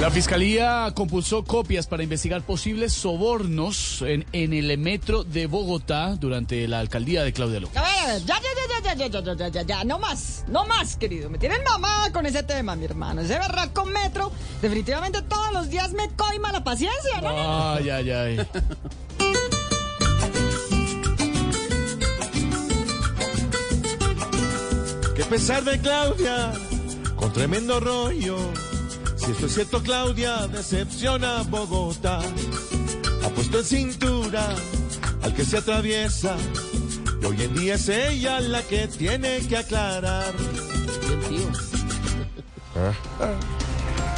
La fiscalía compulsó copias para investigar posibles sobornos en, en el metro de Bogotá durante la alcaldía de Claudia López. Ya, ya, ya, ya, ya, ya, ya, ya, ya, ya, no más, no más, querido. Me tienen mamada con ese tema, mi hermano. Ese berraco metro, definitivamente todos los días me coima la paciencia, ¿no? no, Ay, ay, ay. Qué pesar de Claudia, con tremendo rollo. Si esto es cierto, Claudia decepciona a Bogotá. Ha puesto en cintura al que se atraviesa. Y hoy en día es ella la que tiene que aclarar.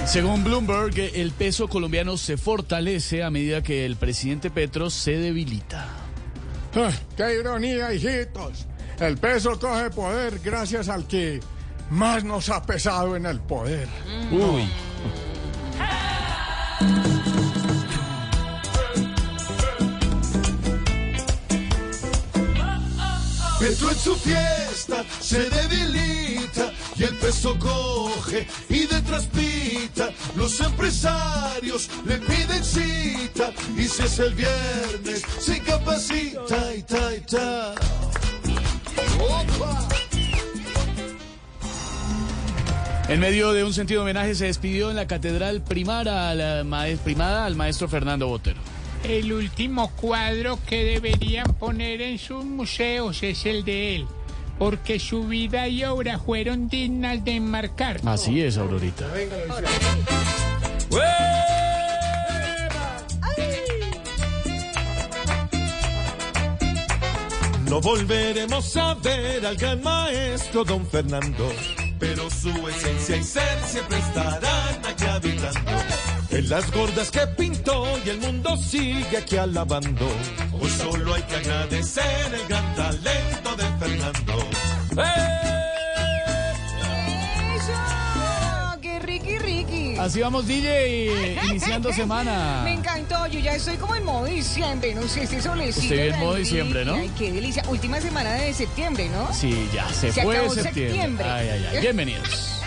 Según Bloomberg, el peso colombiano se fortalece a medida que el presidente Petro se debilita. Ah, ¡Qué ironía, hijitos! El peso coge poder gracias al que más nos ha pesado en el poder. Uy. Petro en su fiesta se debilita y el peso coge y detrás pita. Los empresarios le piden cita y si es el viernes se incapacita y ta y ta. ¡Opa! En medio de un sentido homenaje se despidió en la catedral primara a la maes- primada al maestro Fernando Botero. El último cuadro que deberían poner en sus museos es el de él, porque su vida y obra fueron dignas de enmarcar. Así es, Aurorita. No volveremos a ver al gran maestro don Fernando, pero su esencia y ser siempre estarán aquí habitando. En las gordas que pintó y el mundo sigue aquí alabando. Hoy solo hay que agradecer el gran talento de Fernando. ¡Eso! ¡Qué ricky, ricky! Así vamos, DJ, iniciando semana. Me encantó, yo ya estoy como en modo diciembre, no sé, este solecito. Usted vive en modo diciembre, ¿no? Ay, qué delicia. Última semana de septiembre, ¿no? Sí, ya se, Se fue acabó septiembre. septiembre. Ay, ay, ay. Bienvenidos.